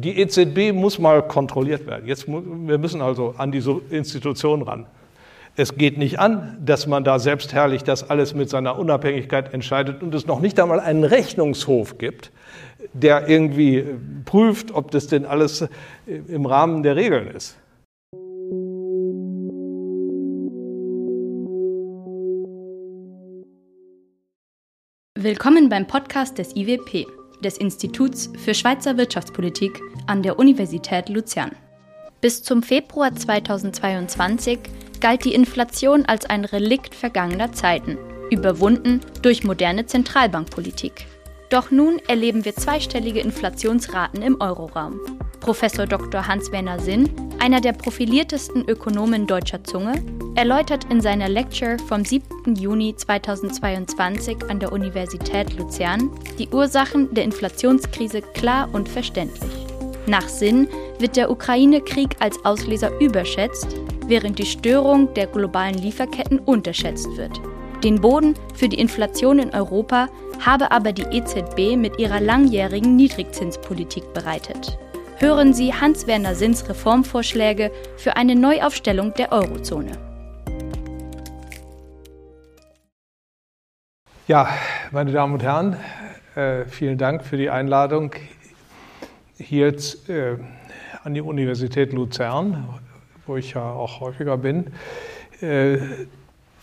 die EZB muss mal kontrolliert werden. Jetzt, wir müssen also an die Institution ran. Es geht nicht an, dass man da selbstherrlich das alles mit seiner Unabhängigkeit entscheidet und es noch nicht einmal einen Rechnungshof gibt, der irgendwie prüft, ob das denn alles im Rahmen der Regeln ist. Willkommen beim Podcast des IWP, des Instituts für Schweizer Wirtschaftspolitik an der Universität Luzern. Bis zum Februar 2022 galt die Inflation als ein Relikt vergangener Zeiten, überwunden durch moderne Zentralbankpolitik. Doch nun erleben wir zweistellige Inflationsraten im Euroraum. Professor Dr. Hans-Werner Sinn, einer der profiliertesten Ökonomen deutscher Zunge, erläutert in seiner Lecture vom 7. Juni 2022 an der Universität Luzern die Ursachen der Inflationskrise klar und verständlich. Nach Sinn wird der Ukraine-Krieg als Auslöser überschätzt, während die Störung der globalen Lieferketten unterschätzt wird. Den Boden für die Inflation in Europa habe aber die EZB mit ihrer langjährigen Niedrigzinspolitik bereitet. Hören Sie Hans-Werner Sinns Reformvorschläge für eine Neuaufstellung der Eurozone. Ja, meine Damen und Herren, äh, vielen Dank für die Einladung hier äh, an die Universität Luzern, wo ich ja auch häufiger bin.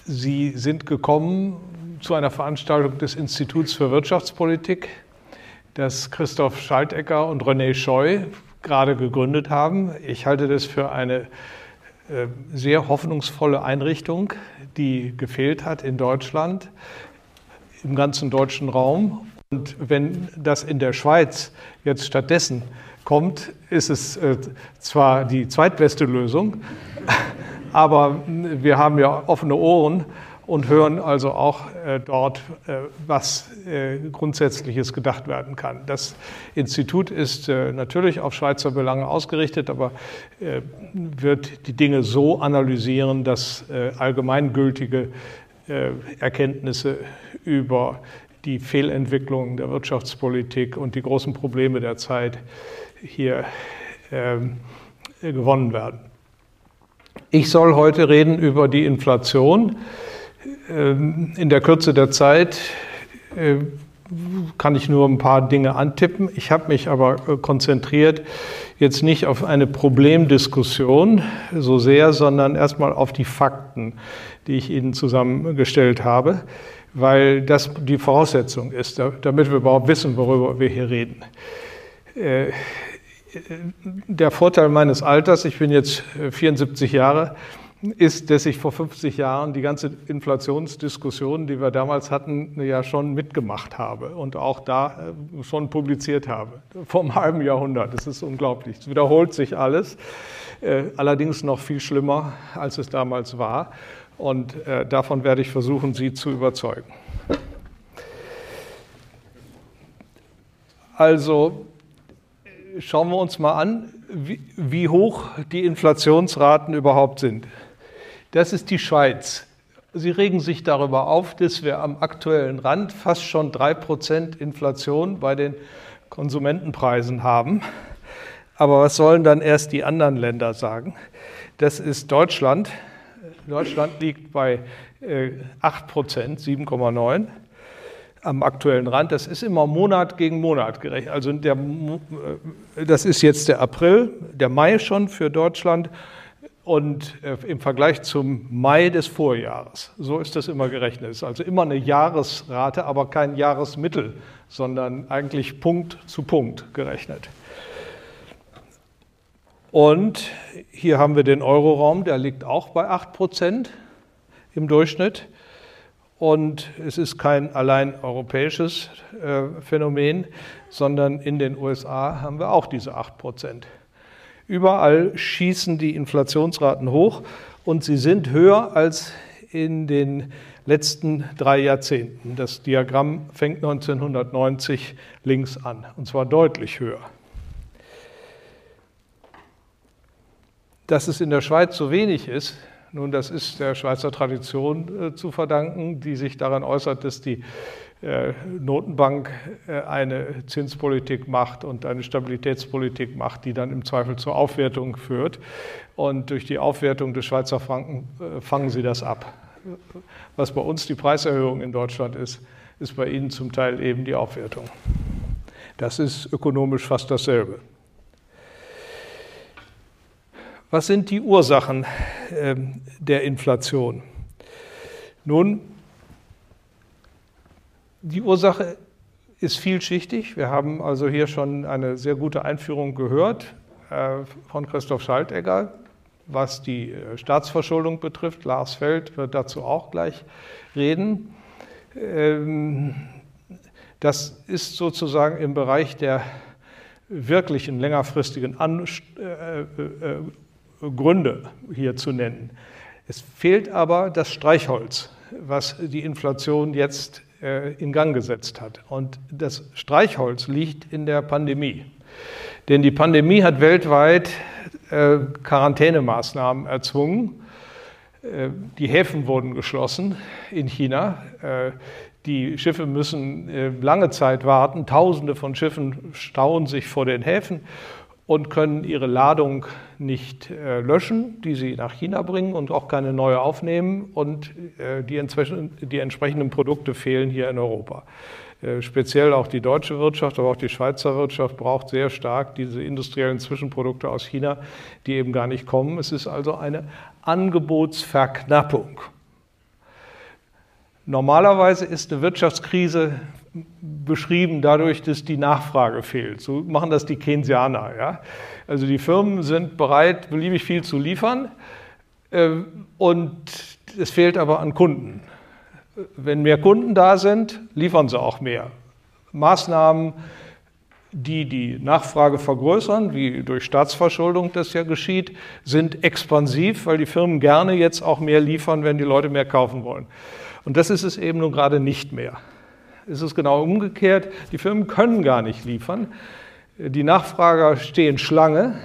Sie sind gekommen zu einer Veranstaltung des Instituts für Wirtschaftspolitik, das Christoph Schaltecker und René Scheu gerade gegründet haben. Ich halte das für eine äh, sehr hoffnungsvolle Einrichtung, die gefehlt hat in Deutschland, im ganzen deutschen Raum. Und wenn das in der Schweiz jetzt stattdessen kommt, ist es äh, zwar die zweitbeste Lösung, aber wir haben ja offene Ohren und hören also auch äh, dort, äh, was äh, Grundsätzliches gedacht werden kann. Das Institut ist äh, natürlich auf Schweizer Belange ausgerichtet, aber äh, wird die Dinge so analysieren, dass äh, allgemeingültige Erkenntnisse über die Fehlentwicklung der Wirtschaftspolitik und die großen Probleme der Zeit hier ähm, gewonnen werden. Ich soll heute reden über die Inflation. Ähm, in der Kürze der Zeit äh, kann ich nur ein paar Dinge antippen. Ich habe mich aber äh, konzentriert jetzt nicht auf eine Problemdiskussion so sehr, sondern erstmal auf die Fakten, die ich Ihnen zusammengestellt habe, weil das die Voraussetzung ist, damit wir überhaupt wissen, worüber wir hier reden. Äh, der Vorteil meines Alters, ich bin jetzt 74 Jahre, ist, dass ich vor 50 Jahren die ganze Inflationsdiskussion, die wir damals hatten, ja schon mitgemacht habe und auch da äh, schon publiziert habe. Vor einem halben Jahrhundert. Das ist unglaublich. Es wiederholt sich alles. Äh, allerdings noch viel schlimmer, als es damals war. Und äh, davon werde ich versuchen, Sie zu überzeugen. Also schauen wir uns mal an, wie, hoch die Inflationsraten überhaupt sind. Das ist die Schweiz. Sie regen sich darüber auf, dass wir am aktuellen Rand fast schon 3% Inflation bei den Konsumentenpreisen haben. Aber was sollen dann erst die anderen Länder sagen? Das ist Deutschland. Deutschland liegt bei 8% 7,9 am aktuellen Rand. Das ist immer Monat gegen Monat gerechnet. Also der, äh, das ist jetzt der April, der Mai schon für Deutschland und äh, im Vergleich zum Mai des Vorjahres. So ist das immer gerechnet. Es ist also immer eine Jahresrate, aber kein Jahresmittel, sondern eigentlich Punkt zu Punkt gerechnet. Und hier haben wir den Euroraum, der liegt auch bei 8 Prozent im Durchschnitt. Und es ist kein allein europäisches äh, Phänomen, sondern in den USA haben wir auch diese 8 Prozent. Überall schießen die Inflationsraten hoch und sie sind höher als in den letzten drei Jahrzehnten. Das Diagramm fängt 1990 links an, und zwar deutlich höher. Dass es in der Schweiz so wenig ist, nun, das ist der Schweizer Tradition äh, zu verdanken, die sich daran äußert, dass die äh, Notenbank äh, eine Zinspolitik macht und eine Stabilitätspolitik macht, die dann im Zweifel zur Aufwertung führt. Und durch die Aufwertung des Schweizer Franken äh, fangen sie das ab. Was bei uns die Preiserhöhung in Deutschland ist, ist bei ihnen zum Teil eben die Aufwertung. Das ist ökonomisch fast dasselbe. Was sind die Ursachen ähm, der Inflation? Nun, die Ursache ist vielschichtig. Wir haben also hier schon eine sehr gute Einführung gehört äh, von Christoph Schaltegger, was die äh, Staatsverschuldung betrifft. Lars Feld wird dazu auch gleich reden. Ähm, das ist sozusagen im Bereich der wirklichen längerfristigen äh, Gründe hier zu nennen. Es fehlt aber das Streichholz, was die Inflation jetzt äh, in Gang gesetzt hat. Und das Streichholz liegt in der Pandemie. Denn die Pandemie hat weltweit äh, Quarantänemaßnahmen erzwungen. Äh, die Häfen wurden geschlossen in China. Die Schiffe müssen lange Zeit warten. Tausende von Schiffen stauen sich vor den Häfen und können ihre Ladung nicht äh, löschen, die sie nach China bringen und auch keine neue aufnehmen. Und äh, die, die, entsprechenden Produkte fehlen hier in Europa. Äh, speziell auch die deutsche Wirtschaft, aber auch die Schweizer Wirtschaft braucht sehr stark diese industriellen Zwischenprodukte aus China, die eben gar nicht kommen. Es ist also eine Angebotsverknappung. Normalerweise ist eine Wirtschaftskrise beschrieben dadurch, dass die Nachfrage fehlt. So machen das die Keynesianer. Ja? Also die Firmen sind bereit, beliebig viel zu liefern äh, und es fehlt aber an Kunden. Wenn mehr Kunden da sind, liefern sie auch mehr. Maßnahmen, die die Nachfrage vergrößern, wie durch Staatsverschuldung das ja geschieht, sind expansiv, weil die Firmen gerne jetzt auch mehr liefern, wenn die Leute mehr kaufen wollen. Und das ist es eben nun gerade nicht mehr. Es ist genau umgekehrt. Die Firmen können gar nicht liefern. Die Nachfrager stehen Schlange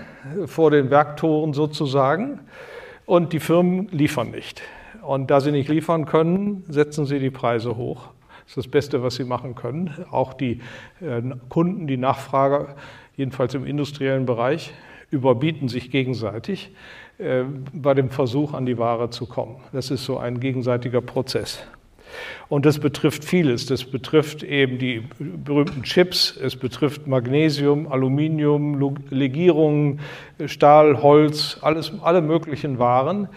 vor den Werktoren sozusagen und die Firmen liefern nicht. Und da sie nicht liefern können, setzen sie die Preise hoch. Das ist das Beste, was sie machen können. Auch die äh, Kunden, die Nachfrager, jedenfalls im industriellen Bereich, überbieten sich gegenseitig äh, bei dem Versuch, an die Ware zu kommen. Das ist so ein gegenseitiger Prozess. Und das betrifft vieles. Das betrifft eben die berühmten Chips, es betrifft Magnesium, Aluminium, Legierungen, Stahl, Holz, alles, alle möglichen Waren,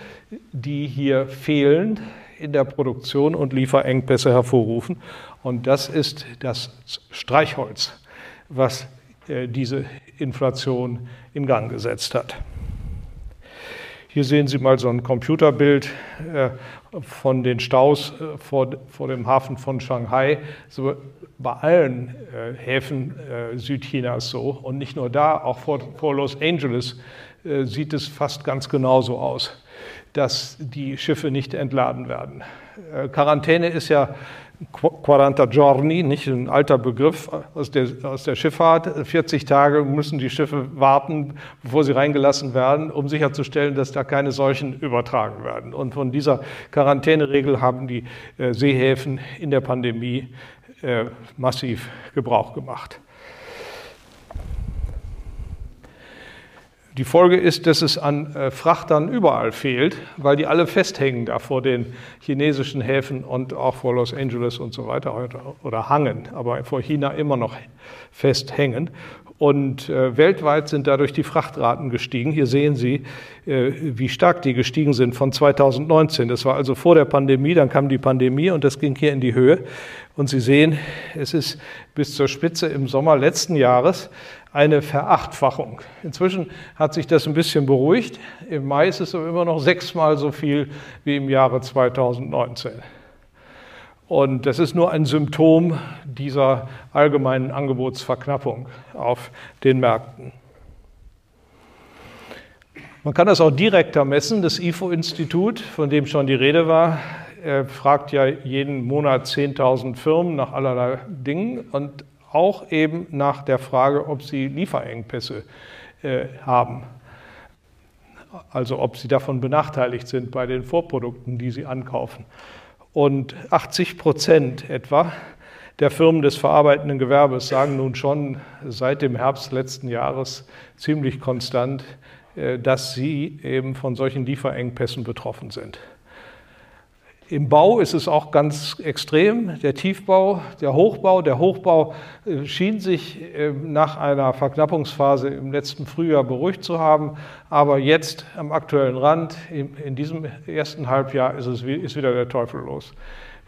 die hier fehlen in der Produktion und Lieferengpässe hervorrufen. Und das ist das Streichholz, was äh, diese Inflation in Gang gesetzt hat. Hier sehen Sie mal so ein Computerbild äh, von den Staus äh, vor, vor dem Hafen von Shanghai. So bei allen äh, Häfen Südchinas so. Und nicht nur da, auch vor, vor Los Angeles sieht es fast ganz genauso aus, dass die Schiffe nicht entladen werden. Quarantäne ist ja 40 giorni, nicht ein alter Begriff aus der, aus der Schifffahrt. 40 Tage müssen die Schiffe warten, bevor sie reingelassen werden, um sicherzustellen, dass da keine Seuchen übertragen werden. Und von dieser Quarantäneregel haben die äh, Seehäfen in der Pandemie äh, massiv Gebrauch gemacht. Die Folge ist, dass es an äh, Frachtern überall fehlt, weil die alle festhängen da vor den chinesischen Häfen und auch vor Los Angeles und so weiter oder, hangen, aber vor China immer noch festhängen. Und äh, weltweit sind dadurch die Frachtraten gestiegen. Hier sehen Sie, äh, wie stark die gestiegen sind von 2019. Das war also vor der Pandemie, dann kam die Pandemie und das ging hier in die Höhe. Und Sie sehen, es ist bis zur Spitze im Sommer letzten Jahres eine Verachtfachung. Inzwischen hat sich das ein bisschen beruhigt. Im Mai ist es aber immer noch sechsmal so viel wie im Jahre 2019. Und das ist nur ein Symptom dieser allgemeinen Angebotsverknappung auf den Märkten. Man kann das auch direkter messen. Das IFO-Institut, von dem schon die Rede war, fragt ja jeden Monat 10.000 Firmen nach allerlei Dingen und auch eben nach der Frage, ob sie Lieferengpässe äh, haben. Also ob sie davon benachteiligt sind bei den Vorprodukten, die sie ankaufen. Und 80 Prozent etwa der Firmen des verarbeitenden Gewerbes sagen nun schon seit dem Herbst letzten Jahres ziemlich konstant, äh, dass sie eben von solchen Lieferengpässen betroffen sind. Im Bau ist es auch ganz extrem, der Tiefbau, der Hochbau. Der Hochbau äh, schien sich äh, nach einer Verknappungsphase im letzten Frühjahr beruhigt zu haben, aber jetzt am aktuellen Rand, in diesem ersten Halbjahr, ist, es, ist wieder der Teufel los.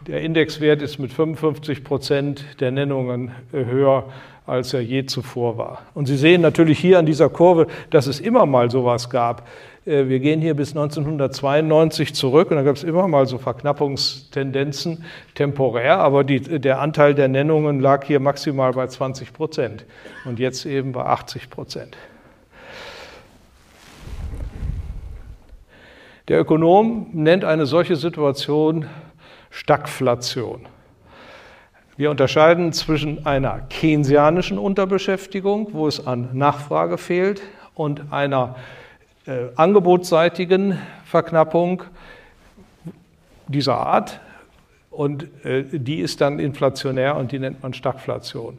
Der Indexwert ist mit 55 Prozent der Nennungen höher als er je zuvor war. Und Sie sehen natürlich hier an dieser Kurve, dass es immer mal sowas gab. Äh, wir gehen hier bis 1992 zurück und da gab es immer mal so Verknappungstendenzen temporär, aber die, der Anteil der Nennungen lag hier maximal bei 20 Prozent und jetzt eben bei 80 Prozent. Der Ökonom nennt eine solche Situation Stagflation. Wir unterscheiden zwischen einer keynesianischen Unterbeschäftigung, wo es an Nachfrage fehlt, und einer äh, angebotsseitigen Verknappung dieser Art. Und äh, die ist dann inflationär und die nennt man Stagflation.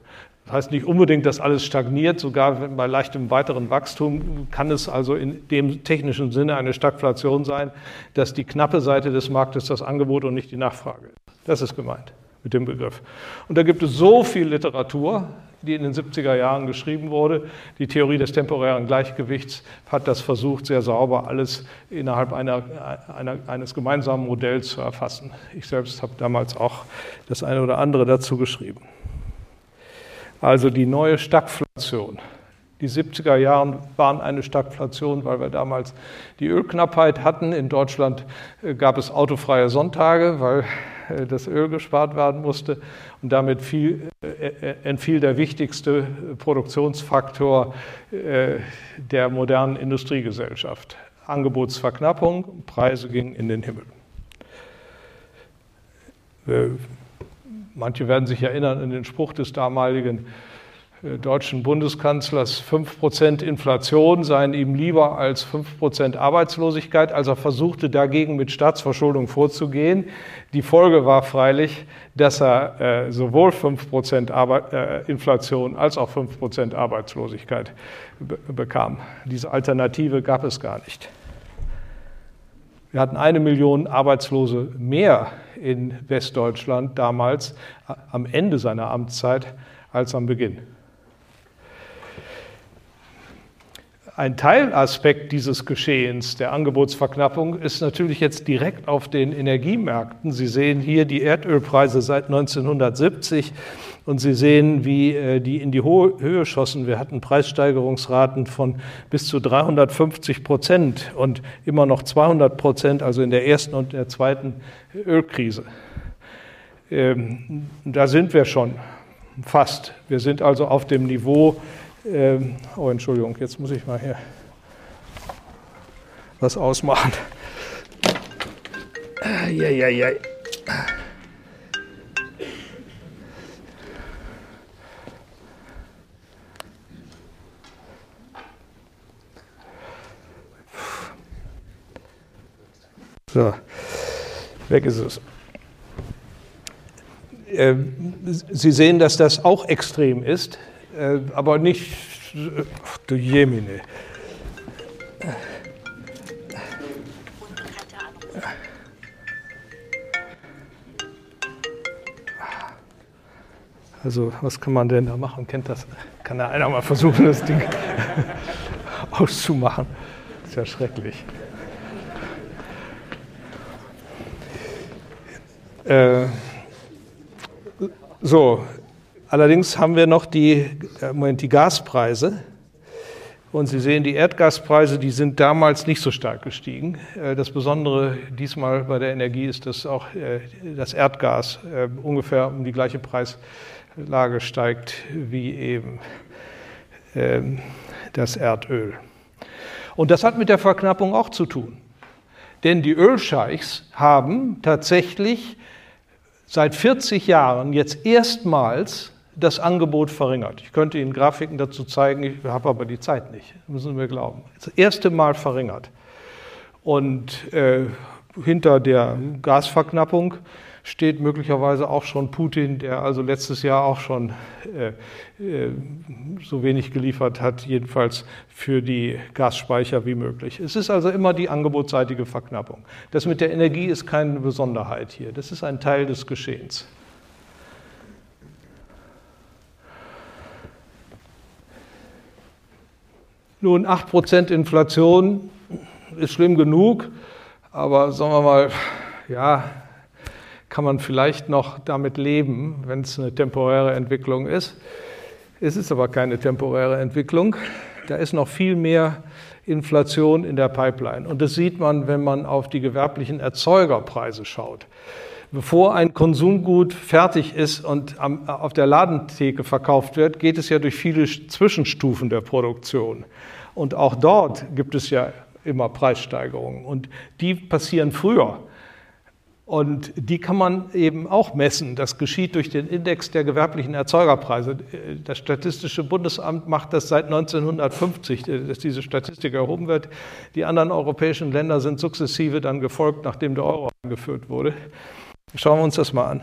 Das heißt nicht unbedingt, dass alles stagniert, sogar bei leichtem weiteren Wachstum kann es also in dem technischen Sinne eine Stagflation sein, dass die knappe Seite des Marktes das Angebot und nicht die Nachfrage ist. Das ist gemeint mit dem Begriff. Und da gibt es so viel Literatur, die in den 70er Jahren geschrieben wurde. Die Theorie des temporären Gleichgewichts hat das versucht, sehr sauber alles innerhalb einer, einer, eines gemeinsamen Modells zu erfassen. Ich selbst habe damals auch das eine oder andere dazu geschrieben. Also die neue Stagflation. Die 70er Jahre waren eine Stagflation, weil wir damals die Ölknappheit hatten. In Deutschland äh, gab es autofreie Sonntage, weil äh, das Öl gespart werden musste. Und damit fiel, äh, entfiel der wichtigste Produktionsfaktor der modernen Industriegesellschaft. Angebotsverknappung, Preise gingen in den Himmel. Manche werden sich erinnern an den Spruch des damaligen äh, deutschen Bundeskanzlers 5% Inflation seien ihm lieber als 5% Arbeitslosigkeit, als er versuchte dagegen mit Staatsverschuldung vorzugehen. Die Folge war freilich, dass er äh, sowohl 5% Arbeit, äh, Inflation als auch 5% Arbeitslosigkeit be bekam. Diese Alternative gab es gar nicht. Wir hatten eine Million Arbeitslose mehr in Westdeutschland damals am Ende seiner Amtszeit als am Beginn. Ein Teilaspekt dieses Geschehens der Angebotsverknappung ist natürlich jetzt direkt auf den Energiemärkten. Sie sehen hier die Erdölpreise seit 1970 und Sie sehen, wie äh, die in die Höhe schossen. Wir hatten Preissteigerungsraten von bis zu 350 Prozent und immer noch 200 Prozent, also in der ersten und der zweiten Ölkrise. Ähm, da sind wir schon fast. Wir sind also auf dem Niveau ähm, oh, Entschuldigung, jetzt muss ich mal hier was ausmachen. Ja, ja, ja. So, weg ist es. Ähm, Sie sehen, dass das auch extrem ist. Äh, aber nicht, ach, du Jemine. Also, was kann man denn da machen? Kennt das? Kann da einer mal versuchen, das Ding auszumachen? ist ja schrecklich. Äh, so, Allerdings haben wir noch die, äh, Moment, die Gaspreise. Und Sie sehen, die Erdgaspreise, die sind damals nicht so stark gestiegen. Äh, das Besondere diesmal bei der Energie ist, dass auch äh, das Erdgas ungefähr um die gleiche Preislage steigt wie eben ähm, das Erdöl. Und das hat mit der Verknappung auch zu tun. Denn die Ölscheichs haben tatsächlich seit 40 Jahren jetzt erstmals das Angebot verringert. Ich könnte Ihnen Grafiken dazu zeigen, ich habe aber die Zeit nicht, müssen Sie mir glauben. Das erste Mal verringert. Und äh, hinter der Gasverknappung steht möglicherweise auch schon Putin, der also letztes Jahr auch schon äh, äh, so wenig geliefert hat, jedenfalls für die Gasspeicher wie möglich. Es ist also immer die angebotsseitige Verknappung. Das mit der Energie ist keine Besonderheit hier. Das ist ein Teil des Geschehens. Nun, 8% Inflation ist schlimm genug, aber sagen wir mal, ja, kann man vielleicht noch damit leben, wenn es eine temporäre Entwicklung ist. Es ist aber keine temporäre Entwicklung. Da ist noch viel mehr Inflation in der Pipeline. Und das sieht man, wenn man auf die gewerblichen Erzeugerpreise schaut. Bevor ein Konsumgut fertig ist und auf der Ladentheke verkauft wird, geht es ja durch viele Zwischenstufen der Produktion. Und auch dort gibt es ja immer Preissteigerungen. Und die passieren früher. Und die kann man eben auch messen. Das geschieht durch den Index der gewerblichen Erzeugerpreise. Das Statistische Bundesamt macht das seit 1950, dass diese Statistik erhoben wird. Die anderen europäischen Länder sind sukzessive dann gefolgt, nachdem der Euro eingeführt wurde. Schauen wir uns das mal an.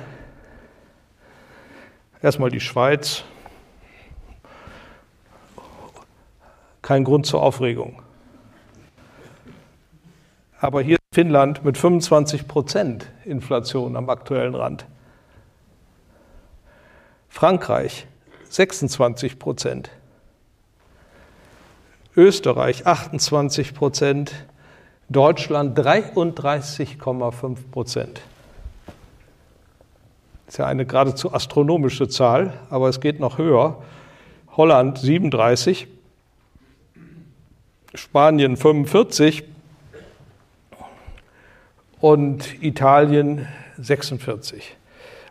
Erstmal die Schweiz. Kein Grund zur Aufregung. Aber hier Finnland mit 25 Prozent Inflation am aktuellen Rand. Frankreich 26 Prozent. Österreich 28 Prozent. Deutschland 33,5 Prozent. Das ist ja eine geradezu astronomische Zahl, aber es geht noch höher. Holland 37, Spanien 45, und Italien 46.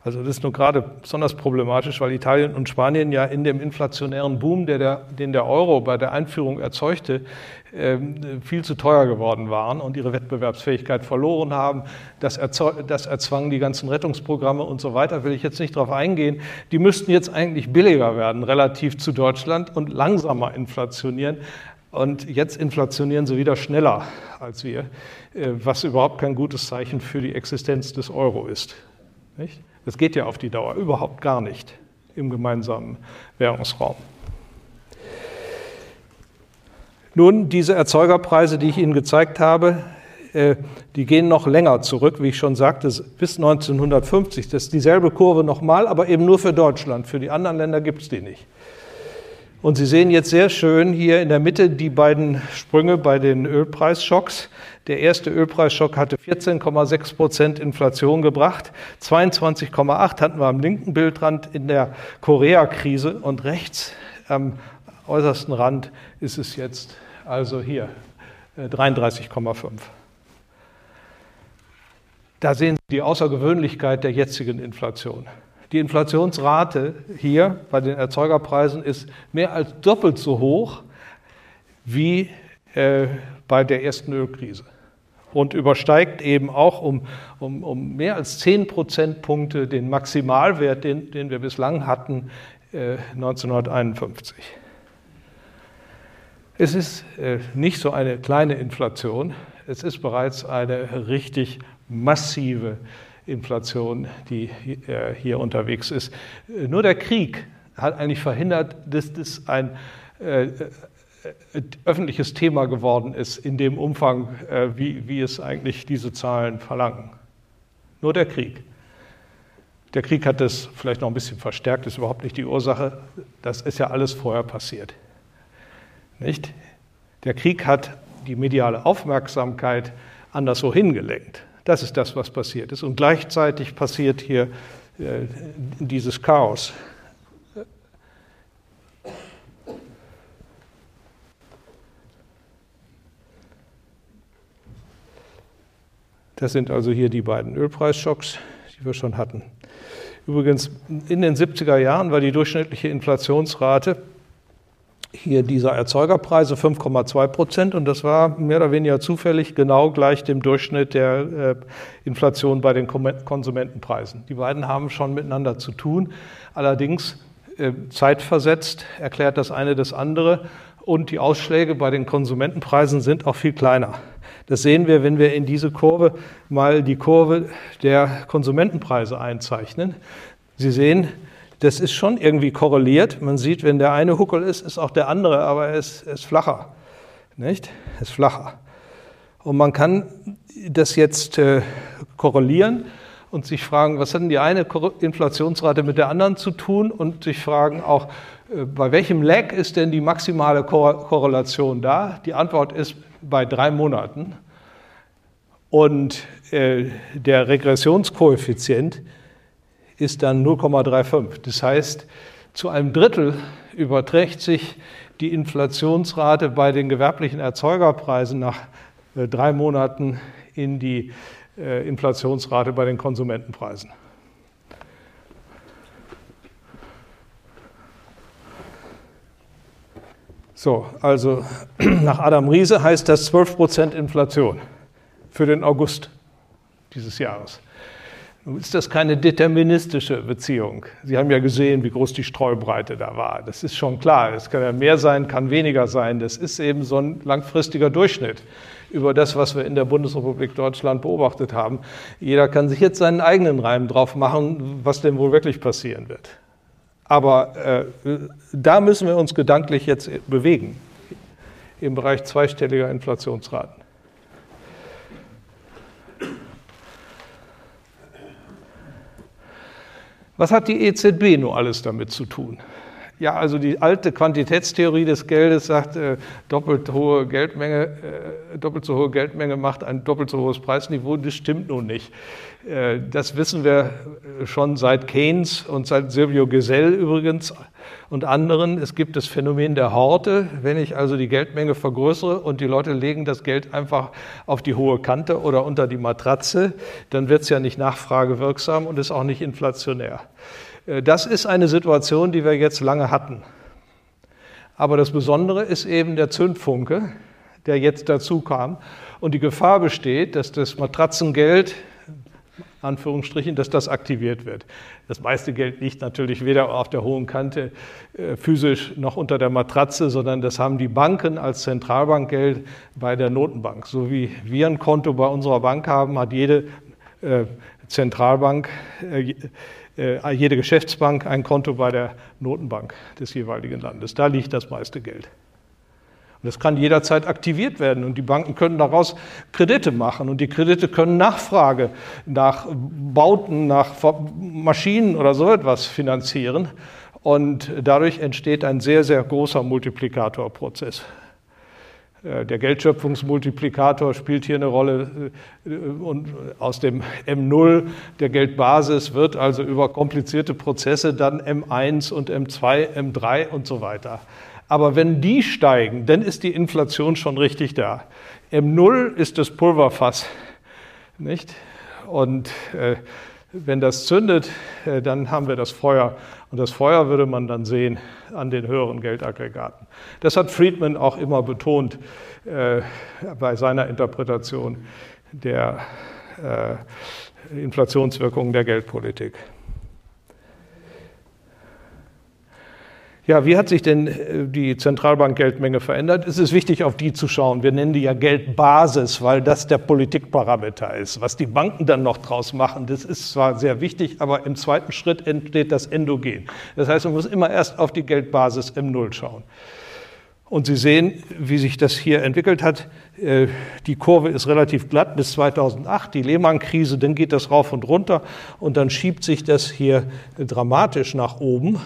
Also das ist nur gerade besonders problematisch, weil Italien und Spanien ja in dem inflationären Boom, der der, den der Euro bei der Einführung erzeugte, viel zu teuer geworden waren und ihre Wettbewerbsfähigkeit verloren haben. Das, das erzwang die ganzen Rettungsprogramme und so weiter, will ich jetzt nicht darauf eingehen. Die müssten jetzt eigentlich billiger werden relativ zu Deutschland und langsamer inflationieren. Und jetzt inflationieren sie wieder schneller als wir, äh, was überhaupt kein gutes Zeichen für die Existenz des Euro ist. Nicht? Das geht ja auf die Dauer überhaupt gar nicht im gemeinsamen Währungsraum. Nun, diese Erzeugerpreise, die ich Ihnen gezeigt habe, äh, die gehen noch länger zurück, wie ich schon sagte, bis 1950. Das ist dieselbe Kurve nochmal, aber eben nur für Deutschland. Für die anderen Länder gibt es die nicht. Und Sie sehen jetzt sehr schön hier in der Mitte die beiden Sprünge bei den Ölpreisschocks. Der erste Ölpreisschock hatte 14,6 Prozent Inflation gebracht. 22,8 hatten wir am linken Bildrand in der Korea-Krise und rechts am äußersten Rand ist es jetzt also hier 33,5. Äh, da sehen Sie die Außergewöhnlichkeit der jetzigen Inflation. Die Inflationsrate hier bei den Erzeugerpreisen ist mehr als doppelt so hoch wie äh, bei der ersten Ölkrise und übersteigt eben auch um, um, um mehr als 10 Prozentpunkte den Maximalwert, den, den wir bislang hatten äh, 1951. Es ist äh, nicht so eine kleine Inflation, es ist bereits eine richtig massive Inflation. Die äh, hier unterwegs ist. Äh, nur der Krieg hat eigentlich verhindert, dass das ein öffentliches Thema geworden ist in dem Umfang, wie, wie es eigentlich diese Zahlen verlangen. Nur der Krieg. Der Krieg hat das vielleicht noch ein bisschen verstärkt, ist überhaupt nicht die Ursache. Das ist ja alles vorher passiert. Nicht? Der Krieg hat die mediale Aufmerksamkeit anderswo hingelenkt. Das ist das, was passiert ist. Und gleichzeitig passiert hier äh, dieses Chaos. Das sind also hier die beiden Ölpreisschocks, die wir schon hatten. Übrigens, in den 70er Jahren war die durchschnittliche Inflationsrate hier dieser Erzeugerpreise 5,2 Prozent und das war mehr oder weniger zufällig genau gleich dem Durchschnitt der äh, Inflation bei den Konsumentenpreisen. Die beiden haben schon miteinander zu tun, allerdings äh, zeitversetzt erklärt das eine das andere und die Ausschläge bei den Konsumentenpreisen sind auch viel kleiner. Das sehen wir, wenn wir in diese Kurve mal die Kurve der Konsumentenpreise einzeichnen. Sie sehen, das ist schon irgendwie korreliert. Man sieht, wenn der eine Huckel ist, ist auch der andere, aber er ist, ist flacher. Nicht? Er ist flacher. Und man kann das jetzt äh, korrelieren und sich fragen, was hat denn die eine Inflationsrate mit der anderen zu tun und sich fragen auch, äh, bei welchem Lag ist denn die maximale Korrelation da? Die Antwort ist bei drei Monaten. Und äh, der Regressionskoeffizient ist dann 0,35. Das heißt, zu einem Drittel überträgt sich die Inflationsrate bei den gewerblichen Erzeugerpreisen nach äh, drei Monaten in die äh, Inflationsrate bei den Konsumentenpreisen. So, also nach Adam Riese heißt das 12% Inflation für den August dieses Jahres. Nun ist das keine deterministische Beziehung. Sie haben ja gesehen, wie groß die Streubreite da war. Das ist schon klar. Es kann ja mehr sein, kann weniger sein. Das ist eben so ein langfristiger Durchschnitt über das, was wir in der Bundesrepublik Deutschland beobachtet haben. Jeder kann sich jetzt seinen eigenen Reim drauf machen, was denn wohl wirklich passieren wird. Aber äh, da müssen wir uns gedanklich jetzt bewegen im Bereich zweistelliger Inflationsraten. Was hat die EZB nur alles damit zu tun? Ja, also die alte Quantitätstheorie des Geldes sagt, äh, doppelt hohe Geldmenge, äh, doppelt so hohe Geldmenge macht ein doppelt so hohes Preisniveau. Das stimmt nun nicht. Äh, das wissen wir schon seit Keynes und seit Silvio Gesell übrigens und anderen. Es gibt das Phänomen der Horte. Wenn ich also die Geldmenge vergrößere und die Leute legen das Geld einfach auf die hohe Kante oder unter die Matratze, dann wird es ja nicht nachfragewirksam und ist auch nicht inflationär. Äh, das ist eine Situation, die wir jetzt lange hatten. Aber das Besondere ist eben der Zündfunke, der jetzt dazu kam. Und die Gefahr besteht, dass das Matratzengeld, Anführungsstrichen, dass das aktiviert wird. Das meiste Geld liegt natürlich weder auf der hohen Kante äh, physisch noch unter der Matratze, sondern das haben die Banken als Zentralbankgeld bei der Notenbank. So wie wir ein Konto bei unserer Bank haben, hat jede äh, Zentralbank äh, jede Geschäftsbank ein Konto bei der Notenbank des jeweiligen Landes. Da liegt das meiste Geld. Und das kann jederzeit aktiviert werden und die Banken können daraus Kredite machen und die Kredite können Nachfrage nach Bauten, nach Maschinen oder so etwas finanzieren und dadurch entsteht ein sehr, sehr großer Multiplikatorprozess. Äh, der Geldschöpfungsmultiplikator spielt hier eine Rolle äh, und aus dem M0 der Geldbasis wird also über komplizierte Prozesse dann M1 und M2, M3 und so weiter. Aber wenn die steigen, dann ist die Inflation schon richtig da. M0 ist das Pulverfass, nicht? Und äh, wenn das zündet, äh, dann haben wir das Feuer. Und das Feuer würde man dann sehen an den höheren Geldaggregaten. Das hat Friedman auch immer betont äh, bei seiner Interpretation der äh, Inflationswirkungen der Geldpolitik. Ja, wie hat sich denn äh, die Zentralbankgeldmenge verändert? Es ist wichtig, auf die zu schauen. Wir nennen die ja Geldbasis, weil das der Politikparameter ist. Was die Banken dann noch draus machen, das ist zwar sehr wichtig, aber im zweiten Schritt entsteht das Endogen. Das heißt, man muss immer erst auf die Geldbasis im Null schauen. Und Sie sehen, wie sich das hier entwickelt hat. Äh, die Kurve ist relativ glatt bis 2008, die Lehman-Krise, dann geht das rauf und runter und dann schiebt sich das hier dramatisch nach oben.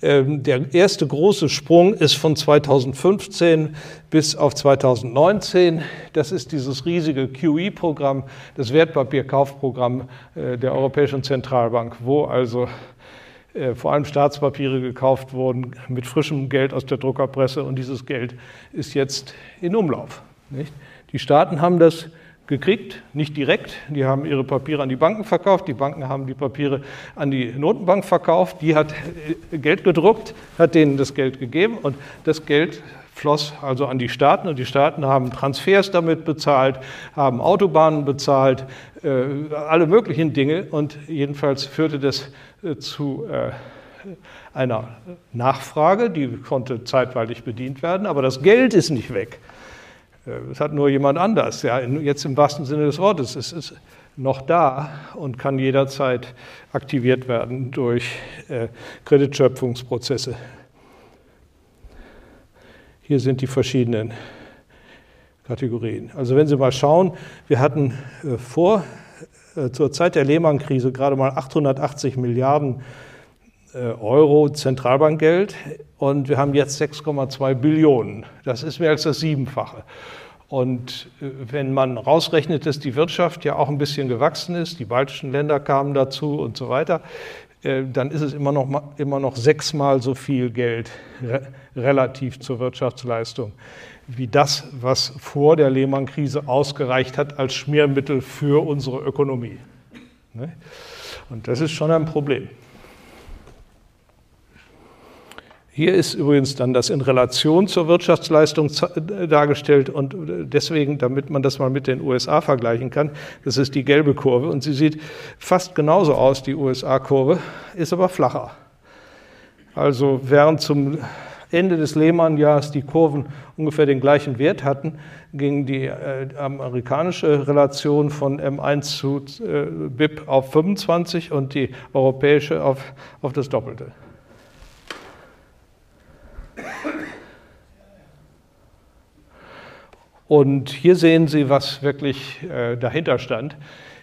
Ähm, der erste große Sprung ist von 2015 bis auf 2019. Das ist dieses riesige QE-Programm, das Wertpapierkaufprogramm äh, der Europäischen Zentralbank, wo also äh, vor allem Staatspapiere gekauft wurden mit frischem Geld aus der Druckerpresse und dieses Geld ist jetzt in Umlauf. Die Staaten haben das gekriegt, nicht direkt. Die haben ihre Papiere an die Banken verkauft, die Banken haben die Papiere an die Notenbank verkauft, die hat äh, Geld gedruckt, hat denen das Geld gegeben und das Geld floss also an die Staaten und die Staaten haben Transfers damit bezahlt, haben Autobahnen bezahlt, äh, alle möglichen Dinge und jedenfalls führte das äh, zu einer Nachfrage, die konnte zeitweilig bedient werden, aber das Geld ist nicht weg. Es hat nur jemand anders. Ja, jetzt im wahrsten Sinne des Wortes. Es ist noch da und kann jederzeit aktiviert werden durch äh, Kreditschöpfungsprozesse. Hier sind die verschiedenen Kategorien. Also wenn Sie mal schauen, wir hatten äh, vor äh, zur Zeit der Lehman-Krise gerade mal 880 Milliarden äh, Euro Zentralbankgeld und wir haben jetzt 6,2 Billionen. Das ist mehr als das Siebenfache. Und äh, wenn man rausrechnet, dass die Wirtschaft ja auch ein bisschen gewachsen ist, die baltischen Länder kamen dazu und so weiter, äh, dann ist es immer noch, immer noch sechsmal so viel Geld relativ zur Wirtschaftsleistung wie das, was vor der Lehman-Krise ausgereicht hat als Schmiermittel für unsere Ökonomie. Ne? Und das ist schon ein Problem. Hier ist übrigens dann das in Relation zur Wirtschaftsleistung dargestellt und deswegen, damit man das mal mit den USA vergleichen kann, das ist die gelbe Kurve und sie sieht fast genauso aus, die USA-Kurve, ist aber flacher. Also während zum Ende des Lehmann-Jahres die Kurven ungefähr den gleichen Wert hatten, ging die äh, amerikanische Relation von M1 zu äh, BIP auf 25 und die europäische auf, auf das Doppelte. Und hier sehen Sie, was wirklich äh, dahinter stand,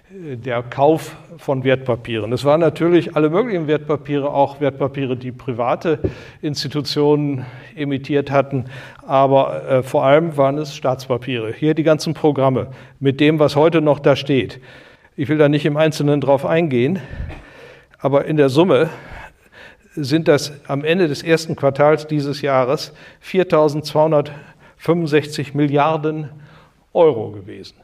der Kauf von Wertpapieren. Es waren natürlich alle möglichen Wertpapiere, auch Wertpapiere, die private Institutionen emittiert hatten, aber äh, vor allem waren es Staatspapiere. Hier die ganzen Programme mit dem, was heute noch da steht. Ich will da nicht im Einzelnen drauf eingehen, aber in der Summe sind das am Ende des ersten Quartals dieses Jahres 4.200 65 Milliarden Euro gewesen.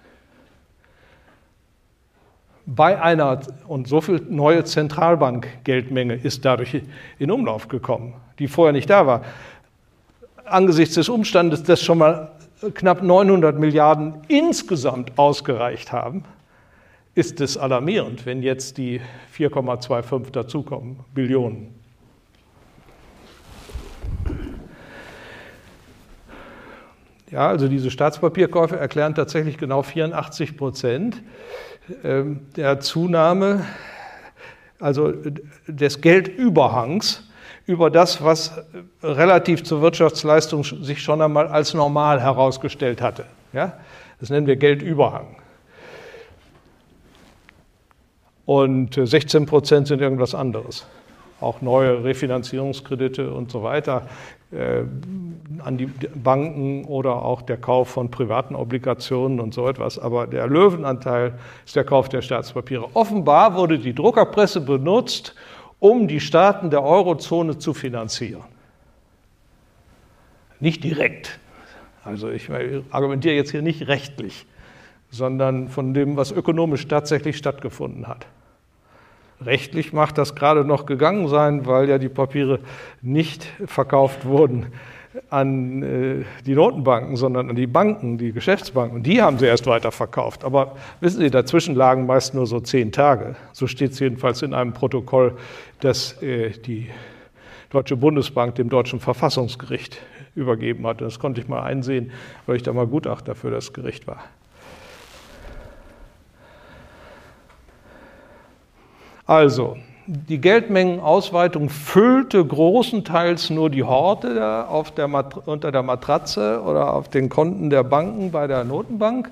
Bei einer, und so viel neue Zentralbankgeldmenge ist dadurch in Umlauf gekommen, die vorher nicht da war. Angesichts des Umstandes, dass schon mal knapp 900 Milliarden insgesamt ausgereicht haben, ist es alarmierend, wenn jetzt die 4,25 dazukommen, Billionen. Ja, also diese Staatspapierkäufe erklären tatsächlich genau 84 Prozent ähm, der Zunahme, also des Geldüberhangs über das, was relativ zur Wirtschaftsleistung sich schon einmal als normal herausgestellt hatte. Ja? Das nennen wir Geldüberhang. Und 16 Prozent sind irgendwas anderes auch neue Refinanzierungskredite und so weiter äh, an die Banken oder auch der Kauf von privaten Obligationen und so etwas. Aber der Löwenanteil ist der Kauf der Staatspapiere. Offenbar wurde die Druckerpresse benutzt, um die Staaten der Eurozone zu finanzieren. Nicht direkt. Also ich argumentiere jetzt hier nicht rechtlich, sondern von dem, was ökonomisch tatsächlich stattgefunden hat. Rechtlich macht das gerade noch gegangen sein, weil ja die Papiere nicht verkauft wurden an äh, die Notenbanken, sondern an die Banken, die Geschäftsbanken. Die haben sie erst weiter verkauft. Aber wissen Sie, dazwischen lagen meist nur so zehn Tage. So steht es jedenfalls in einem Protokoll, das äh, die Deutsche Bundesbank dem deutschen Verfassungsgericht übergeben hat. das konnte ich mal einsehen, weil ich da mal Gutachter für das Gericht war. Also, die Geldmengenausweitung füllte großenteils nur die Horte der unter der Matratze oder auf den Konten der Banken bei der Notenbank,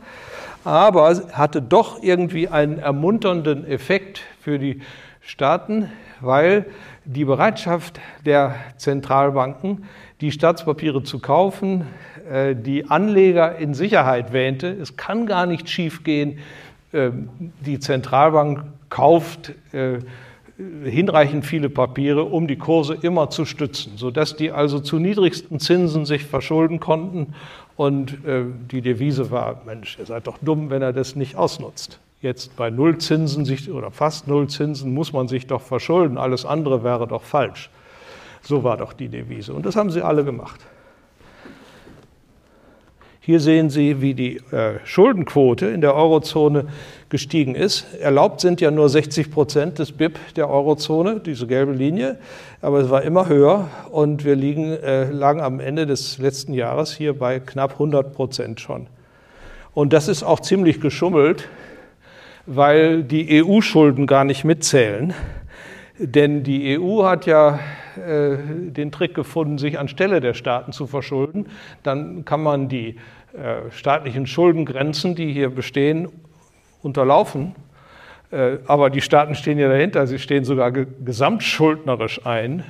aber hatte doch irgendwie einen ermunternden Effekt für die Staaten, weil die Bereitschaft der Zentralbanken, die Staatspapiere zu kaufen, äh, die Anleger in Sicherheit wähnte. Es kann gar nicht schiefgehen. Ähm, die Zentralbank kauft äh, hinreichend viele Papiere, um die Kurse immer zu stützen, sodass die also zu niedrigsten Zinsen sich verschulden konnten. Und äh, die Devise war, Mensch, ihr seid doch dumm, wenn er das nicht ausnutzt. Jetzt bei Nullzinsen sich, oder fast Nullzinsen muss man sich doch verschulden, alles andere wäre doch falsch. So war doch die Devise. Und das haben sie alle gemacht. Hier sehen Sie, wie die äh, Schuldenquote in der Eurozone gestiegen ist. Erlaubt sind ja nur 60 Prozent des BIP der Eurozone, diese gelbe Linie, aber es war immer höher und wir liegen, äh, lagen am Ende des letzten Jahres hier bei knapp 100 Prozent schon Und das ist auch ziemlich geschummelt, weil die EU-Schulden gar nicht mitzählen. Denn die EU hat ja äh, den Trick gefunden, sich anstelle der Staaten zu verschulden. Dann kann man die staatlichen Schuldengrenzen, die hier bestehen, unterlaufen. Äh, aber die Staaten stehen ja dahinter, sie stehen sogar gesamtschuldnerisch ein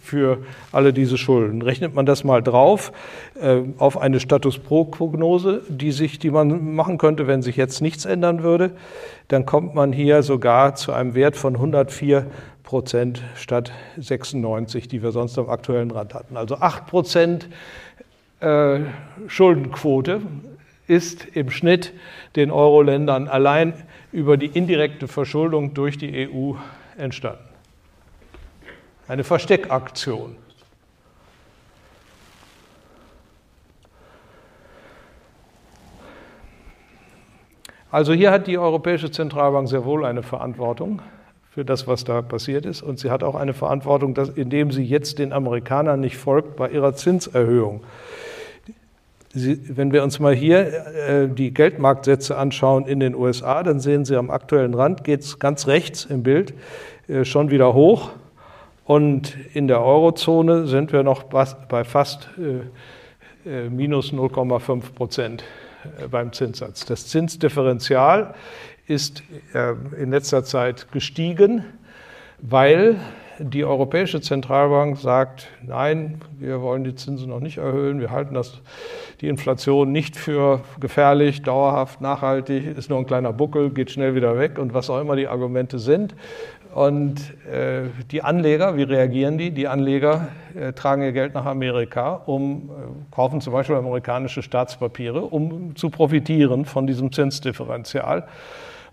für alle diese Schulden. Rechnet man das mal drauf äh, auf eine Status Pro-Prognose, die, sich, die man machen könnte, wenn sich jetzt nichts ändern würde, dann kommt man hier sogar zu einem Wert von 104 Prozent statt 96, die wir sonst am aktuellen Rand hatten. Also 8 Prozent äh, Schuldenquote ist im Schnitt den Euro-Ländern allein über die indirekte Verschuldung durch die EU entstanden. Eine Versteckaktion. Also hier hat die Europäische Zentralbank sehr wohl eine Verantwortung für das, was da passiert ist. Und sie hat auch eine Verantwortung, dass, indem sie jetzt den Amerikanern nicht folgt bei ihrer Zinserhöhung. Sie, wenn wir uns mal hier äh, die Geldmarktsätze anschauen in den USA, dann sehen Sie am aktuellen Rand, geht es ganz rechts im Bild äh, schon wieder hoch. Und in der Eurozone sind wir noch bei fast äh, äh minus 0,5 Prozent äh, beim Zinssatz. Das Zinsdifferenzial ist äh, in letzter Zeit gestiegen, weil die Europäische Zentralbank sagt, nein, wir wollen die Zinsen noch nicht erhöhen, wir halten das, die Inflation nicht für gefährlich, dauerhaft, nachhaltig, ist nur ein kleiner Buckel, geht schnell wieder weg und was auch immer die Argumente sind. Und äh, die Anleger, wie reagieren die? Die Anleger äh, tragen ihr Geld nach Amerika, um, äh, kaufen zum Beispiel amerikanische Staatspapiere, um zu profitieren von diesem Zinsdifferenzial.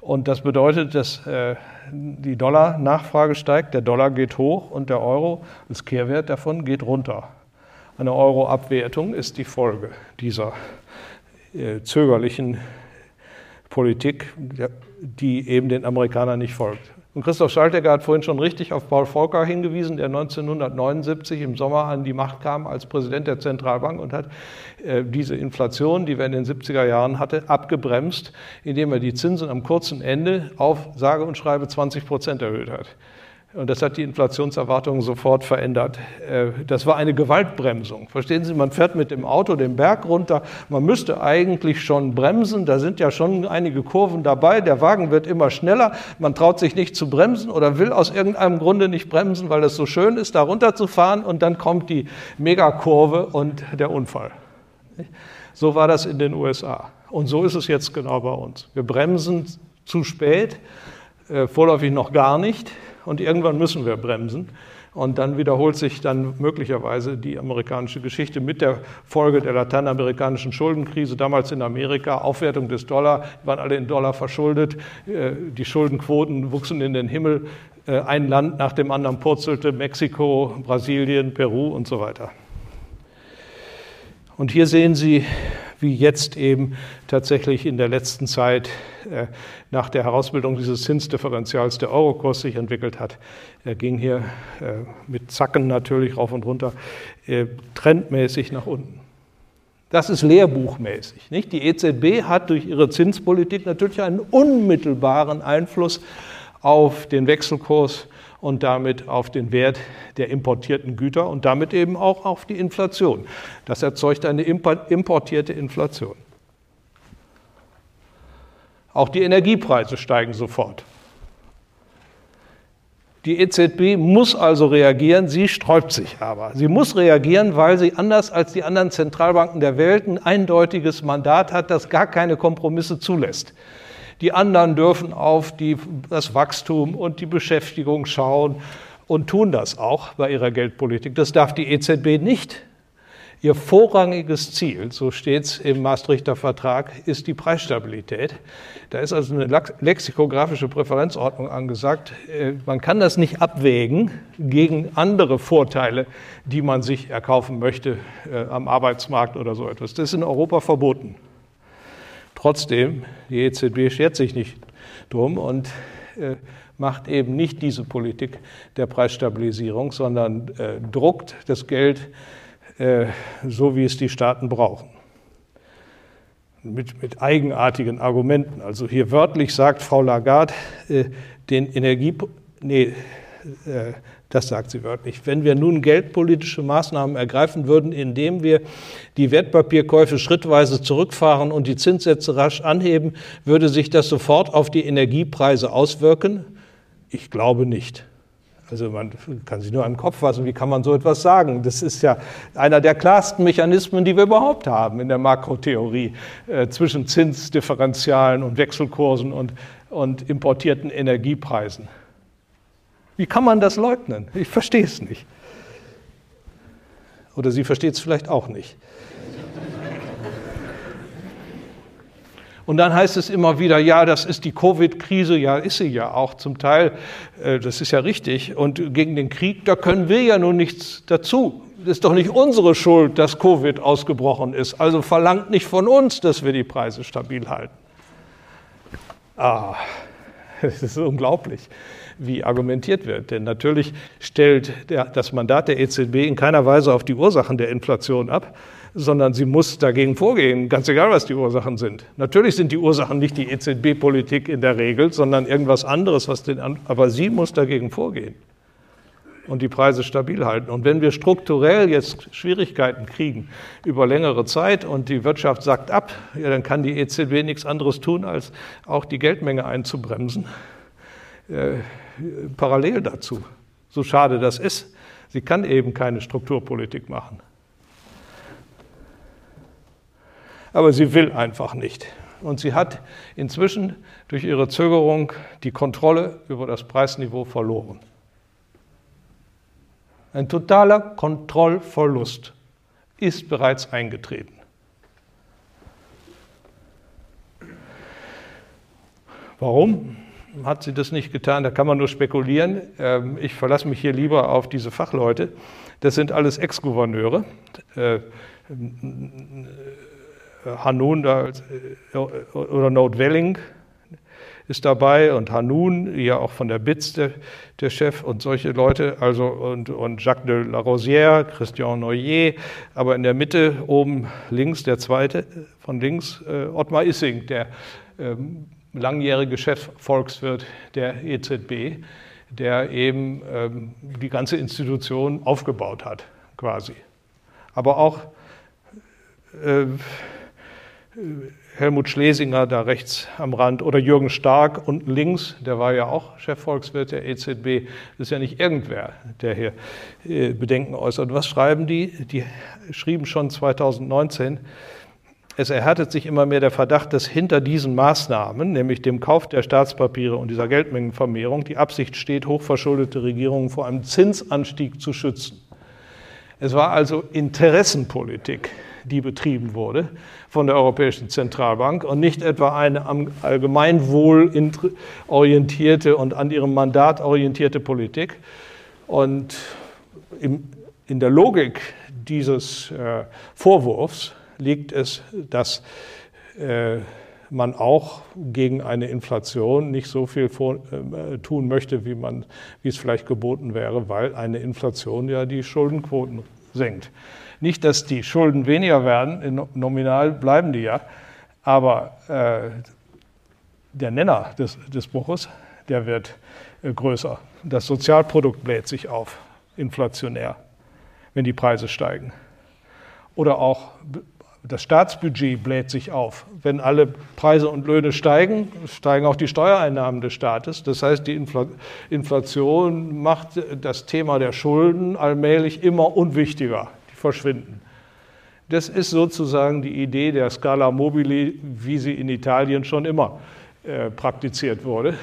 Und das bedeutet, dass äh, die Dollar-Nachfrage steigt, der Dollar geht hoch und der Euro, das Kehrwert davon, geht runter. Eine Euro-Abwertung ist die Folge dieser äh, zögerlichen Politik, die eben den Amerikanern nicht folgt. Und Christoph Schaltegger hat vorhin schon richtig auf Paul Volcker hingewiesen, der 1979 im Sommer an die Macht kam als Präsident der Zentralbank und hat äh, diese Inflation, die wir in den 70er Jahren hatten, abgebremst, indem er die Zinsen am kurzen Ende auf sage und schreibe 20 Prozent erhöht hat. Und das hat die Inflationserwartungen sofort verändert. Äh, das war eine Gewaltbremsung. Verstehen Sie, man fährt mit dem Auto den Berg runter. Man müsste eigentlich schon bremsen. Da sind ja schon einige Kurven dabei. Der Wagen wird immer schneller. Man traut sich nicht zu bremsen oder will aus irgendeinem Grunde nicht bremsen, weil es so schön ist, da runterzufahren. Und dann kommt die Megakurve und der Unfall. So war das in den USA. Und so ist es jetzt genau bei uns. Wir bremsen zu spät, äh, vorläufig noch gar nicht und irgendwann müssen wir bremsen. Und dann wiederholt sich dann möglicherweise die amerikanische Geschichte mit der Folge der lateinamerikanischen Schuldenkrise, damals in Amerika, Aufwertung des Dollar, waren alle in Dollar verschuldet, äh, die Schuldenquoten wuchsen in den Himmel, äh, ein Land nach dem anderen purzelte, Mexiko, Brasilien, Peru und so weiter. Und hier sehen Sie wie jetzt eben tatsächlich in der letzten Zeit äh, nach der Herausbildung dieses Zinsdifferenzials der Eurokurs sich entwickelt hat. Er ging hier äh, mit Zacken natürlich rauf und runter, äh, trendmäßig nach unten. Das ist lehrbuchmäßig. Nicht? Die EZB hat durch ihre Zinspolitik natürlich einen unmittelbaren Einfluss auf den Wechselkurs und damit auf den Wert der importierten Güter und damit eben auch auf die Inflation. Das erzeugt eine importierte Inflation. Auch die Energiepreise steigen sofort. Die EZB muss also reagieren, sie sträubt sich aber. Sie muss reagieren, weil sie anders als die anderen Zentralbanken der Welt ein eindeutiges Mandat hat, das gar keine Kompromisse zulässt. Die anderen dürfen auf die, das Wachstum und die Beschäftigung schauen und tun das auch bei ihrer Geldpolitik. Das darf die EZB nicht. Ihr vorrangiges Ziel, so steht es im Maastrichter Vertrag, ist die Preisstabilität. Da ist also eine lexikografische Präferenzordnung angesagt. Äh, man kann das nicht abwägen gegen andere Vorteile, die man sich erkaufen möchte äh, am Arbeitsmarkt oder so etwas. Das ist in Europa verboten. Trotzdem, die EZB schert sich nicht drum und äh, macht eben nicht diese Politik der Preisstabilisierung, sondern äh, druckt das Geld äh, so, wie es die Staaten brauchen. mit, mit eigenartigen Argumenten. Also hier wörtlich sagt Frau Lagarde, äh, den Energie, nee, äh, das sagt sie wörtlich. Wenn wir nun geldpolitische Maßnahmen ergreifen würden, indem wir die Wertpapierkäufe schrittweise zurückfahren und die Zinssätze rasch anheben, würde sich das sofort auf die Energiepreise auswirken? Ich glaube nicht. Also man kann sich nur am Kopf fassen, wie kann man so etwas sagen? Das ist ja einer der klarsten Mechanismen, die wir überhaupt haben in der Makrotheorie äh, zwischen Zinsdifferenzialen und Wechselkursen und, und importierten Energiepreisen. Wie kann man das leugnen? Ich verstehe es nicht. Oder sie versteht es vielleicht auch nicht. Und dann heißt es immer wieder, ja, das ist die Covid-Krise, ja, ist sie ja auch zum Teil, äh, das ist ja richtig. Und gegen den Krieg, da können wir ja nun nichts dazu. Das ist doch nicht unsere Schuld, dass Covid ausgebrochen ist. Also verlangt nicht von uns, dass wir die Preise stabil halten. Ah, das ist unglaublich wie argumentiert wird. Denn natürlich stellt der, das Mandat der EZB in keiner Weise auf die Ursachen der Inflation ab, sondern sie muss dagegen vorgehen, ganz egal, was die Ursachen sind. Natürlich sind die Ursachen nicht die EZB-Politik in der Regel, sondern irgendwas anderes, was den, aber sie muss dagegen vorgehen und die Preise stabil halten. Und wenn wir strukturell jetzt Schwierigkeiten kriegen über längere Zeit und die Wirtschaft sagt ab, ja, dann kann die EZB nichts anderes tun, als auch die Geldmenge einzubremsen. Äh, parallel dazu. So schade das ist. Sie kann eben keine Strukturpolitik machen. Aber sie will einfach nicht. Und sie hat inzwischen durch ihre Zögerung die Kontrolle über das Preisniveau verloren. Ein totaler Kontrollverlust ist bereits eingetreten. Warum? Hat sie das nicht getan, da kann man nur spekulieren. Ähm, ich verlasse mich hier lieber auf diese Fachleute. Das sind alles Ex-Gouverneure. Äh, Hanun da, äh, oder Note Welling ist dabei und Hanun, ja auch von der BITS der, der, Chef und solche Leute, also und, und Jacques de la Rosière, Christian Noyer, aber in der Mitte oben links, der zweite von links, äh, Ottmar Issing, der ähm, langjährige Chefvolkswirt der EZB, der eben ähm, die ganze Institution aufgebaut hat, quasi. Aber auch äh, Helmut Schlesinger da rechts am Rand oder Jürgen Stark unten links, der war ja auch Chefvolkswirt der EZB. Das ist ja nicht irgendwer, der hier äh, Bedenken äußert. Was schreiben die? Die schrieben schon 2019, es erhärtet sich immer mehr der Verdacht, dass hinter diesen Maßnahmen, nämlich dem Kauf der Staatspapiere und dieser Geldmengenvermehrung, die Absicht steht, hochverschuldete Regierungen vor einem Zinsanstieg zu schützen. Es war also Interessenpolitik, die betrieben wurde von der Europäischen Zentralbank und nicht etwa eine am Allgemeinwohl orientierte und an ihrem Mandat orientierte Politik. Und in der Logik dieses äh, Vorwurfs liegt es, dass äh, man auch gegen eine Inflation nicht so viel vor, äh, tun möchte, wie, man, wie es vielleicht geboten wäre, weil eine Inflation ja die Schuldenquoten senkt. Nicht, dass die Schulden weniger werden, nominal bleiben die ja, aber äh, der Nenner des, des Bruches, der wird äh, größer. Das Sozialprodukt bläht sich auf, inflationär, wenn die Preise steigen. Oder auch das Staatsbudget bläht sich auf. Wenn alle Preise und Löhne steigen, steigen auch die Steuereinnahmen des Staates. Das heißt, die Inflation macht das Thema der Schulden allmählich immer unwichtiger. Die verschwinden. Das ist sozusagen die Idee der Scala Mobili, wie sie in Italien schon immer äh, praktiziert wurde.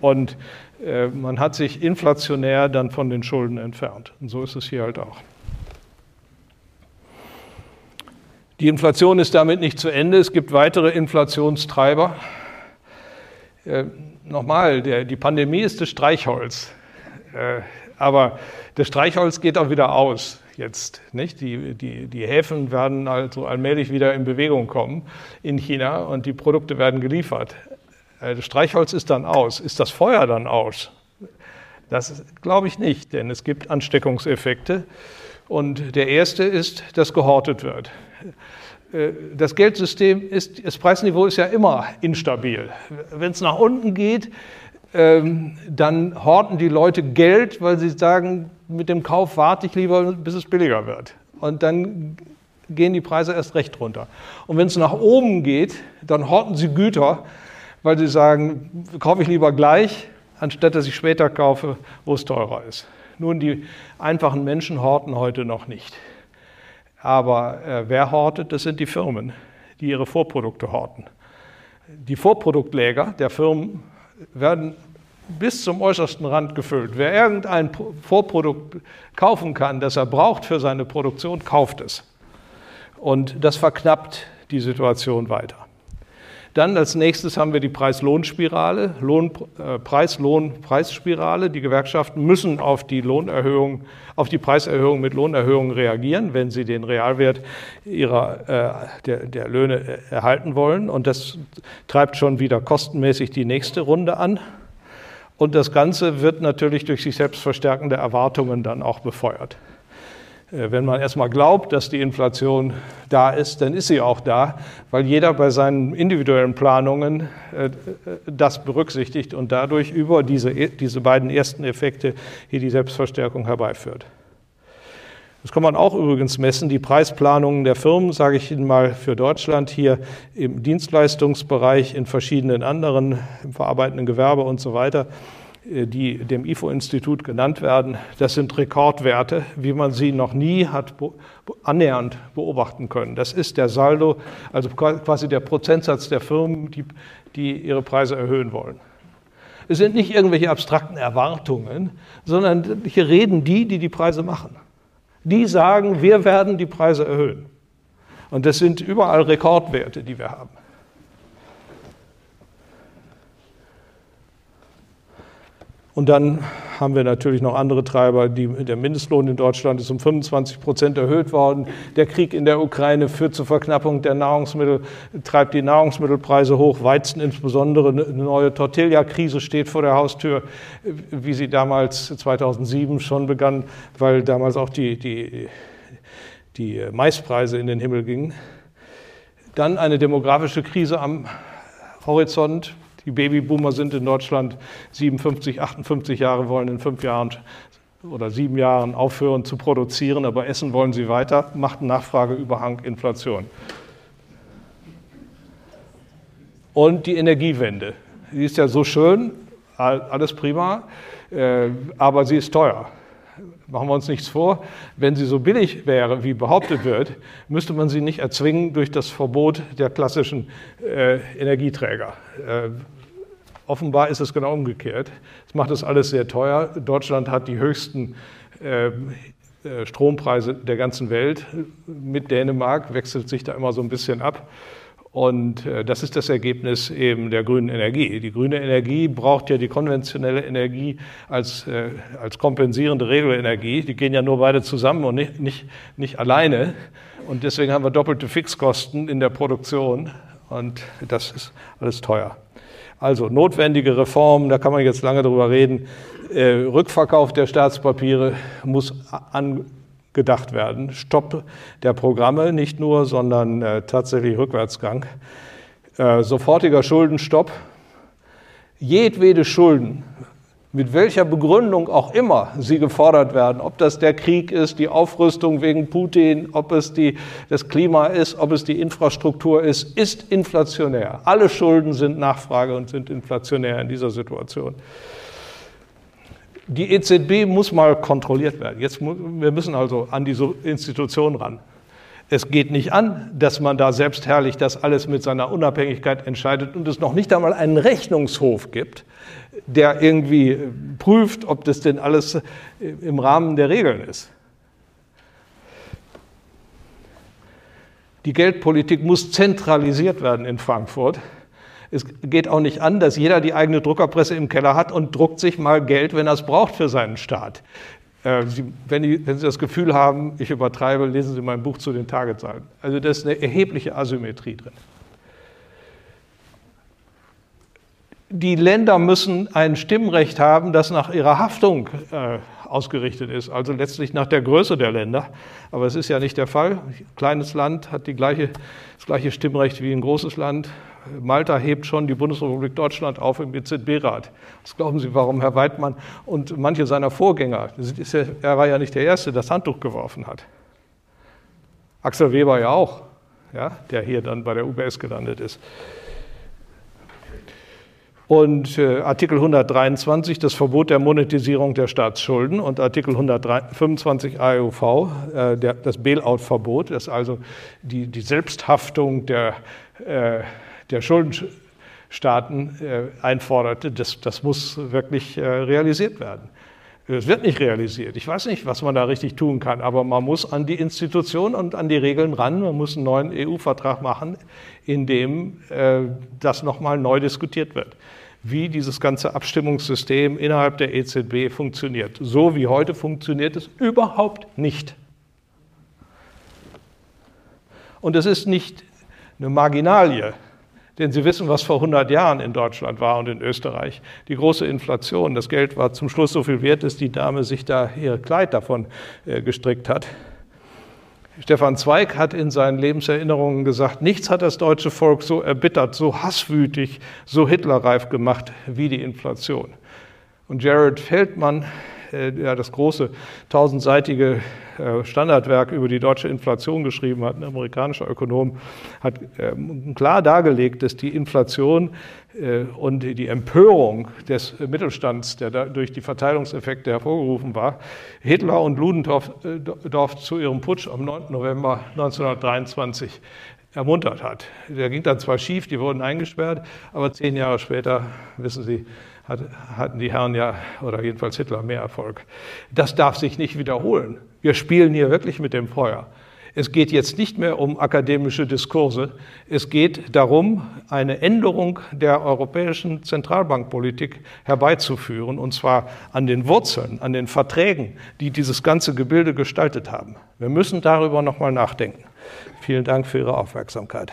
Und äh, man hat sich inflationär dann von den Schulden entfernt. Und so ist es hier halt auch. Die Inflation ist damit nicht zu Ende. Es gibt weitere Inflationstreiber. Äh, nochmal, der, die Pandemie ist das Streichholz. Äh, aber das Streichholz geht auch wieder aus jetzt. Nicht? Die, die, die Häfen werden also allmählich wieder in Bewegung kommen in China und die Produkte werden geliefert. Äh, das Streichholz ist dann aus. Ist das Feuer dann aus? Das glaube ich nicht, denn es gibt Ansteckungseffekte. Und der erste ist, dass gehortet wird. Äh, das Geldsystem ist, das Preisniveau ist ja immer instabil. Wenn es nach unten geht, ähm, dann horten die Leute Geld, weil sie sagen, mit dem Kauf warte ich lieber, bis es billiger wird. Und dann gehen die Preise erst recht runter. Und wenn es nach oben geht, dann horten sie Güter, weil sie sagen, kaufe ich lieber gleich, anstatt dass ich später kaufe, wo es teurer ist. Nun, die einfachen Menschen horten heute noch nicht. Aber äh, wer hortet? Das sind die Firmen, die ihre Vorprodukte horten. Die Vorproduktläger der Firmen werden bis zum äußersten Rand gefüllt. Wer irgendein Vorprodukt kaufen kann, das er braucht für seine Produktion, kauft es. Und das verknappt die Situation weiter. Dann als nächstes haben wir die Preis-Lohn-Spirale, Lohn, äh, Preis-Lohn-Preisspirale. Die Gewerkschaften müssen auf die Lohnerhöhung, auf die Preiserhöhung mit Lohnerhöhungen reagieren, wenn sie den Realwert ihrer, äh, der, der Löhne erhalten wollen. Und das treibt schon wieder kostenmäßig die nächste Runde an. Und das Ganze wird natürlich durch sich selbst verstärkende Erwartungen dann auch befeuert. Äh, wenn man erstmal glaubt, dass die Inflation da ist, dann ist sie auch da, weil jeder bei seinen individuellen Planungen äh, das berücksichtigt und dadurch über diese, diese beiden ersten Effekte hier die Selbstverstärkung herbeiführt. Das kann man auch übrigens messen. Die Preisplanungen der Firmen, sage ich Ihnen mal für Deutschland, hier im Dienstleistungsbereich, in verschiedenen anderen, im verarbeitenden Gewerbe und so weiter, die dem IFO-Institut genannt werden, das sind Rekordwerte, wie man sie noch nie hat annähernd beobachten können. Das ist der Saldo, also quasi der Prozentsatz der Firmen, die, die ihre Preise erhöhen wollen. Es sind nicht irgendwelche abstrakten Erwartungen, sondern hier reden die, die die Preise machen. Die sagen, wir werden die Preise erhöhen. Und das sind überall Rekordwerte, die wir haben. Und dann haben wir natürlich noch andere Treiber. Die, der Mindestlohn in Deutschland ist um 25 Prozent erhöht worden. Der Krieg in der Ukraine führt zur Verknappung der Nahrungsmittel, treibt die Nahrungsmittelpreise hoch. Weizen insbesondere. Eine neue Tortilla-Krise steht vor der Haustür, wie sie damals 2007 schon begann, weil damals auch die, die, die Maispreise in den Himmel gingen. Dann eine demografische Krise am Horizont. Die Babyboomer sind in Deutschland 57, 58 Jahre, wollen in fünf Jahren oder sieben Jahren aufhören zu produzieren, aber essen wollen sie weiter, macht Nachfrageüberhang Inflation. Und die Energiewende. Die ist ja so schön, alles prima, äh, aber sie ist teuer. Machen wir uns nichts vor, wenn sie so billig wäre, wie behauptet wird, müsste man sie nicht erzwingen durch das Verbot der klassischen äh, Energieträger. Offenbar ist es genau umgekehrt. Es macht das alles sehr teuer. Deutschland hat die höchsten äh, äh, Strompreise der ganzen Welt. Mit Dänemark wechselt sich da immer so ein bisschen ab. Und äh, das ist das Ergebnis eben der grünen Energie. Die grüne Energie braucht ja die konventionelle Energie als, äh, als kompensierende Regelenergie. Die gehen ja nur beide zusammen und nicht, nicht, nicht alleine. Und deswegen haben wir doppelte Fixkosten in der Produktion. Und das ist alles teuer. Also notwendige Reformen, da kann man jetzt lange drüber reden. Äh, Rückverkauf der Staatspapiere muss angedacht werden. Stopp der Programme nicht nur, sondern äh, tatsächlich Rückwärtsgang. Äh, sofortiger Schuldenstopp. Jedwede Schulden mit welcher Begründung auch immer sie gefordert werden, ob das der Krieg ist, die Aufrüstung wegen Putin, ob es die, das Klima ist, ob es die Infrastruktur ist, ist inflationär. Alle Schulden sind Nachfrage und sind inflationär in dieser Situation. Die EZB muss mal kontrolliert werden. Jetzt, wir müssen also an diese Institution ran. Es geht nicht an, dass man da selbstherrlich das alles mit seiner Unabhängigkeit entscheidet und es noch nicht einmal einen Rechnungshof gibt, der irgendwie prüft, ob das denn alles im Rahmen der Regeln ist. Die Geldpolitik muss zentralisiert werden in Frankfurt. Es geht auch nicht an, dass jeder die eigene Druckerpresse im Keller hat und druckt sich mal Geld, wenn er es braucht für seinen Staat. Äh, wenn, wenn, Sie das Gefühl haben, ich übertreibe, lesen Sie mein Buch zu den Tagezahlen. Also da ist eine erhebliche Asymmetrie drin. Die Länder müssen ein Stimmrecht haben, das nach ihrer Haftung äh, ausgerichtet ist, also letztlich nach der Größe der Länder. Aber es ist ja nicht der Fall. Ein kleines Land hat gleiche, das gleiche Stimmrecht wie ein großes Land. Malta hebt schon die Bundesrepublik Deutschland auf im EZB-Rat. Was glauben Sie, warum Herr Weidmann und manche seiner Vorgänger, ja, er war ja nicht der Erste, das Handtuch geworfen hat. Axel Weber ja auch, ja, der hier dann bei der UBS gelandet ist. Und äh, Artikel 123, das Verbot der Monetisierung der Staatsschulden und Artikel 125 AEUV, äh, der, das Bailout-Verbot, das also die, die Selbsthaftung der, äh, der Schuldenstaaten äh, einforderte, das, das muss wirklich äh, realisiert werden. Es wird nicht realisiert. Ich weiß nicht, was man da richtig tun kann, aber man muss an die Institutionen und an die Regeln ran. Man muss einen neuen EU-Vertrag machen, in dem äh, das nochmal neu diskutiert wird, wie dieses ganze Abstimmungssystem innerhalb der EZB funktioniert. So wie heute funktioniert es überhaupt nicht. Und es ist nicht eine Marginalie, denn Sie wissen, was vor 100 Jahren in Deutschland war und in Österreich. Die große Inflation. Das Geld war zum Schluss so viel wert, dass die Dame sich da ihr Kleid davon äh, gestrickt hat. Stefan Zweig hat in seinen Lebenserinnerungen gesagt, nichts hat das deutsche Volk so erbittert, so hasswütig, so hitlerreif gemacht wie die Inflation. Und Jared Feldmann, äh, der das große tausendseitige äh, Standardwerk über die deutsche Inflation geschrieben hat, ein amerikanischer Ökonom, hat ähm, klar dargelegt, dass die Inflation äh, und die Empörung des Mittelstands, der durch die Verteilungseffekte hervorgerufen war, Hitler und Ludendorff zu ihrem Putsch am 9. November 1923 ermuntert hat. Der ging dann zwar schief, die wurden eingesperrt, aber zehn Jahre später, wissen Sie, hatten die Herren ja, oder jedenfalls Hitler, mehr Erfolg. Das darf sich nicht wiederholen. Wir spielen hier wirklich mit dem Feuer. Es geht jetzt nicht mehr um akademische Diskurse. Es geht darum, eine Änderung der europäischen Zentralbankpolitik herbeizuführen, und zwar an den Wurzeln, an den Verträgen, die dieses ganze Gebilde gestaltet haben. Wir müssen darüber nochmal nachdenken. Vielen Dank für Ihre Aufmerksamkeit.